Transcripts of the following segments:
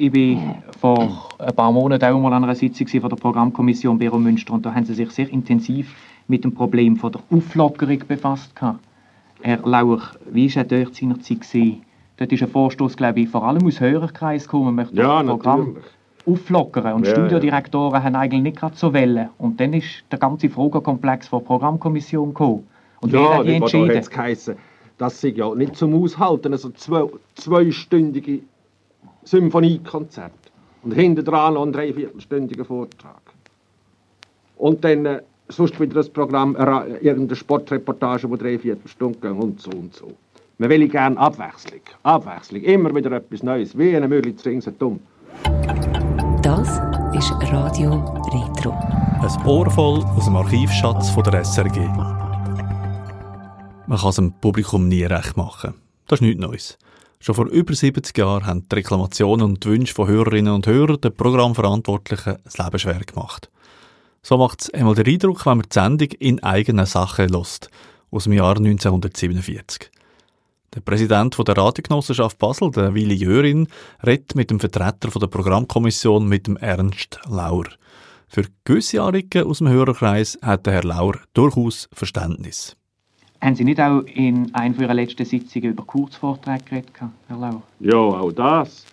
Ich war vor ein paar Monaten auch mal an einer Sitzung von der Programmkommission Büro Münster und da haben sie sich sehr intensiv mit dem Problem von der Auflockerung befasst. Herr Lauer, wie war dort seinerzeit? Gewesen? Dort ist ein Vorstoß, glaube ich, vor allem aus Hörerkreis gekommen. Man möchte Ja, das Programm natürlich. auflockern. Und Ja, Studiodirektoren haben eigentlich nicht gerade so wollen. Und dann ist der ganze Fragenkomplex von der Programmkommission gekommen. Und wer Ja, hat die da entschieden? geheißen, das sei ja nicht zum Aushalten, also zwei, zweistündige Symphoniekonzert. Und hinten dran noch ein dreiviertelstündiger Vortrag. Und dann äh, sonst wieder das Programm, äh, irgendeine Sportreportage, die dreiviertel Stunden geht und so und so. Man will gerne Abwechslung. Abwechslung. Immer wieder etwas Neues. Wie eine Mühle zu dumm. Das ist Radio Retro. Ein Ohr voll aus dem Archivschatz von der SRG. Man kann es dem Publikum nie recht machen. Das ist nichts Neues. Schon vor über 70 Jahren haben die Reklamationen und die Wünsche von Hörerinnen und Hörern den Programmverantwortlichen das Leben schwer gemacht. So macht es einmal den Eindruck, wenn man die Sendung in eigener Sache lässt, aus dem Jahr 1947. Der Präsident der Radiogenossenschaft Basel, der Willi Jörin, redet mit dem Vertreter der Programmkommission, mit dem Ernst Lauer. Für gewisse aus dem Hörerkreis hat der Herr Lauer durchaus Verständnis. Haben Sie nicht auch in einer Ihrer letzten Sitzungen über Kurzvorträge geredet, Herr Lauer? Ja, auch das.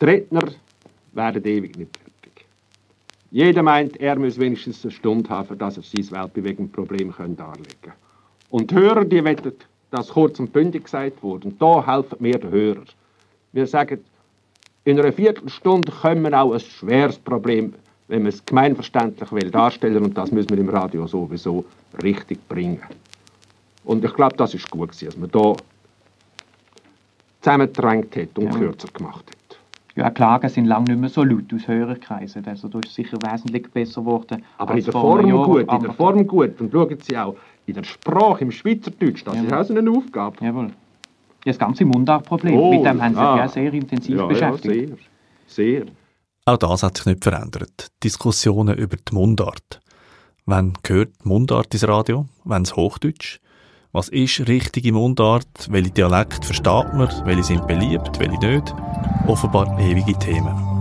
Die Redner werden ewig nicht fertig. Jeder meint, er muss wenigstens eine Stunde haben, dass er sein Weltbewegungsproblem können darlegen kann. Und die Hörer, die wollen, dass kurz und bündig gesagt wurde. Und da helfen wir den Hörer. Wir sagen, in einer Viertelstunde können wir auch ein schweres Problem, wenn man es gemeinverständlich will, darstellen. Und das müssen wir im Radio sowieso richtig bringen. Und ich glaube, das ist gut, gewesen, dass man da zusammengedrängt hat und Ja. kürzer gemacht hat. Ja, Klagen sind lange nicht mehr so laut aus Hörerkreisen. Also da ist sicher wesentlich besser geworden. Aber in der Form Jahr. gut, in der Form gut. Und schauen Sie auch, in der Sprache, im Schweizerdeutsch, das ist Ja. auch so eine Aufgabe. Jawohl. Ja, das ganze Mundartproblem, Oh, mit dem haben Sie sich ja. ja sehr intensiv Ja, ja, beschäftigt. sehr, sehr. Auch das hat sich nicht verändert. Diskussionen über die Mundart. Wann gehört die Mundart ins Radio? Wann das Hochdeutsch? Was ist richtige Mundart? Welche Dialekt versteht man? Welche sind beliebt? Welche nicht? Offenbar ewige Themen.